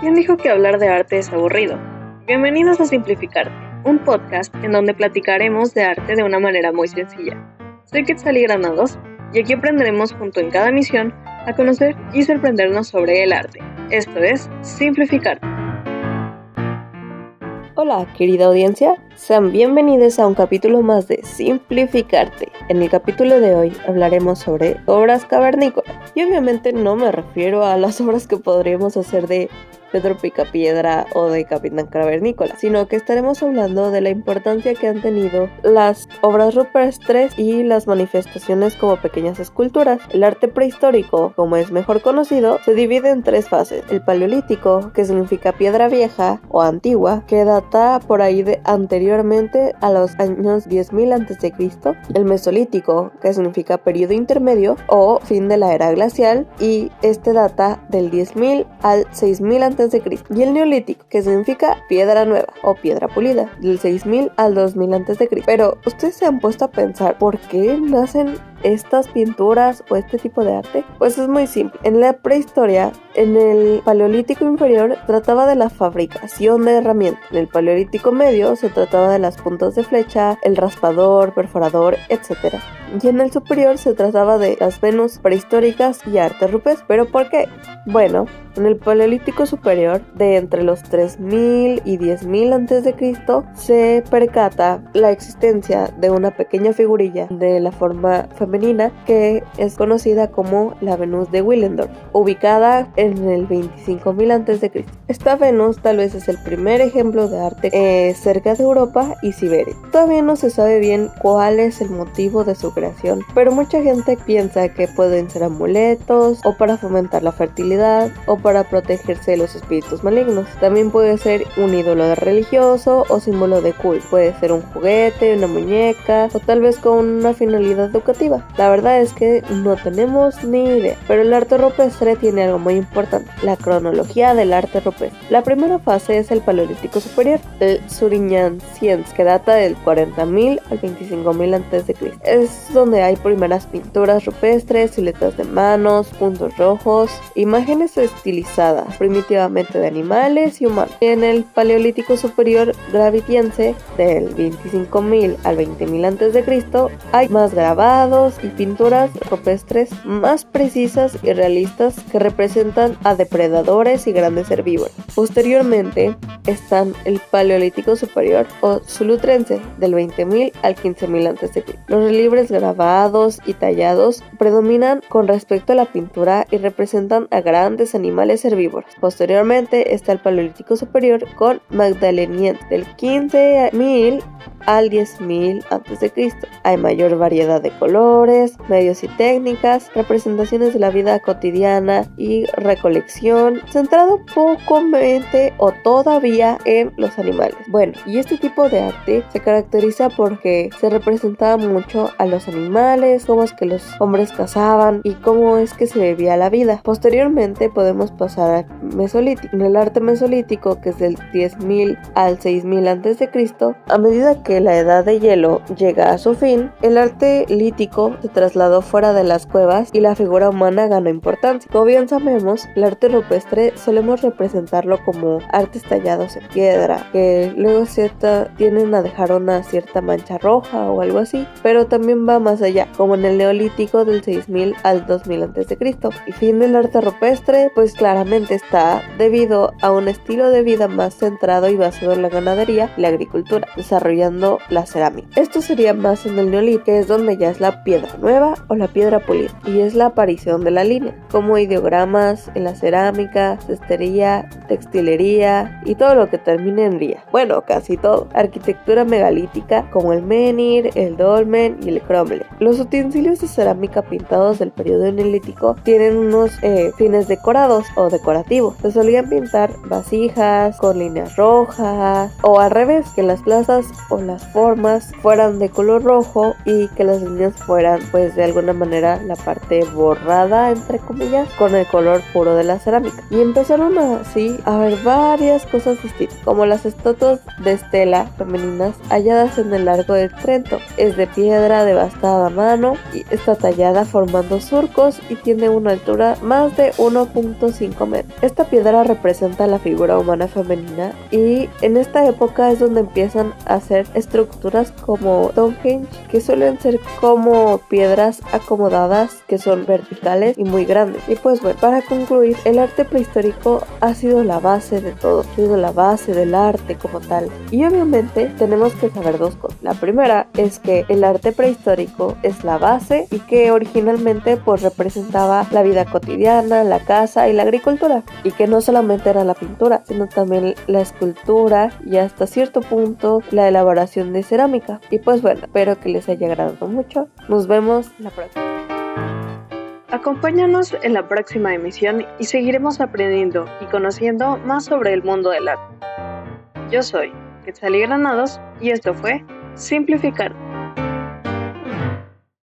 ¿Quién dijo que hablar de arte es aburrido? Bienvenidos a Simplificarte, un podcast en donde platicaremos de arte de una manera muy sencilla. Soy Quetzalí Granados y aquí aprenderemos junto en cada misión a conocer y sorprendernos sobre el arte. Esto es Simplificarte. Hola, querida audiencia, sean bienvenidos a un capítulo más de Simplificarte. En el capítulo de hoy hablaremos sobre obras cavernícolas. Y obviamente no me refiero a las obras que podríamos hacer de Pedro Picapiedra o de Capitán Cavernícola, sino que estaremos hablando de la importancia que han tenido las obras rupestres y las manifestaciones como pequeñas esculturas. El arte prehistórico, como es mejor conocido, se divide en tres fases. El paleolítico, que significa piedra vieja o antigua, que data por ahí de anteriormente a los años 10.000 a.C. El mesolítico, que significa periodo intermedio o fin de la era glacial, y este data del 10.000 al 6.000 a.C y el neolítico, que significa piedra nueva o piedra pulida, del 6000 al 2000 a.C. Pero ustedes se han puesto a pensar por qué nacen estas pinturas o este tipo de arte? Pues es muy simple. En la prehistoria, en el paleolítico inferior trataba de la fabricación de herramientas. En el paleolítico medio se trataba de las puntas de flecha, el raspador, perforador, etc. Y en el superior se trataba de las Venus prehistóricas y arte rupes. ¿Pero por qué? Bueno, en el paleolítico superior, de entre los 3000 y 10000 a.C., se percata la existencia de una pequeña figurilla de la forma femenina que es conocida como la Venus de Willendorf, ubicada en el 25.000 a.C. Esta Venus tal vez es el primer ejemplo de arte eh, cerca de Europa y Siberia. Todavía no se sabe bien cuál es el motivo de su creación, pero mucha gente piensa que pueden ser amuletos o para fomentar la fertilidad o para protegerse de los espíritus malignos. También puede ser un ídolo religioso o símbolo de culto. Puede ser un juguete, una muñeca o tal vez con una finalidad educativa. La verdad es que no tenemos ni idea, pero el arte rupestre tiene algo muy importante, la cronología del arte rupestre. La primera fase es el Paleolítico Superior, el Suriñan Science, que data del 40.000 al 25.000 a.C. Es donde hay primeras pinturas rupestres, siluetas de manos, puntos rojos, imágenes estilizadas primitivamente de animales y humanos. En el Paleolítico Superior Gravitiense, del 25.000 al 20.000 a.C., hay más grabados, y pinturas rupestres más precisas y realistas que representan a depredadores y grandes herbívoros. Posteriormente están el Paleolítico Superior o Zulutrense del 20.000 al 15.000 a.C. Los relieves grabados y tallados predominan con respecto a la pintura y representan a grandes animales herbívoros. Posteriormente está el Paleolítico Superior con Magdalenien del 15.000 al 10.000 a.C. Hay mayor variedad de medios y técnicas, representaciones de la vida cotidiana y recolección, centrado pocamente o todavía en los animales. Bueno, y este tipo de arte se caracteriza porque se representaba mucho a los animales, cómo es que los hombres cazaban y cómo es que se vivía la vida. Posteriormente podemos pasar al mesolítico. En el arte mesolítico, que es del 10.000 al 6.000 a.C., a medida que la edad de hielo llega a su fin, el arte lítico se trasladó fuera de las cuevas y la figura humana ganó importancia. Como bien sabemos, el arte rupestre solemos representarlo como artes tallados en piedra, que luego cierta, tienden a dejar una cierta mancha roja o algo así, pero también va más allá, como en el neolítico del 6000 al 2000 a.C. Y fin del arte rupestre, pues claramente está debido a un estilo de vida más centrado y basado en la ganadería y la agricultura, desarrollando la cerámica. Esto sería más en el neolítico, que es donde ya es la piedra nueva o la piedra pulida, y es la aparición de la línea, como ideogramas en la cerámica, cestería, textilería y todo lo que termine en ría. Bueno, casi todo. Arquitectura megalítica como el menhir, el dolmen y el cromlech. Los utensilios de cerámica pintados del periodo neolítico tienen unos eh, fines decorados o decorativos. Se solían pintar vasijas con líneas rojas o al revés, que las plazas o las formas fueran de color rojo y que las líneas fueran pues de alguna manera la parte borrada entre comillas con el color puro de la cerámica y empezaron así a haber varias cosas distintas, como las estatuas de estela femeninas halladas en el largo de Trento. Es de piedra devastada a mano y está tallada formando surcos y tiene una altura más de 1.5 metros. Esta piedra representa la figura humana femenina y en esta época es donde empiezan a hacer estructuras como Stonehenge que suelen ser como piedras acomodadas que son verticales y muy grandes. Y pues bueno, para concluir, el arte prehistórico ha sido la base de todo, ha sido la base del arte como tal. Y obviamente tenemos que saber dos cosas. La primera es que el arte prehistórico es la base y que originalmente pues representaba la vida cotidiana, la casa y la agricultura. Y que no solamente era la pintura, sino también la escultura y hasta cierto punto la elaboración de cerámica. Y pues bueno, espero que les haya agradado mucho. Nos vemos la próxima. Acompáñanos en la próxima emisión y seguiremos aprendiendo y conociendo más sobre el mundo del arte. Yo soy Quetzalí Granados y esto fue Simplificar.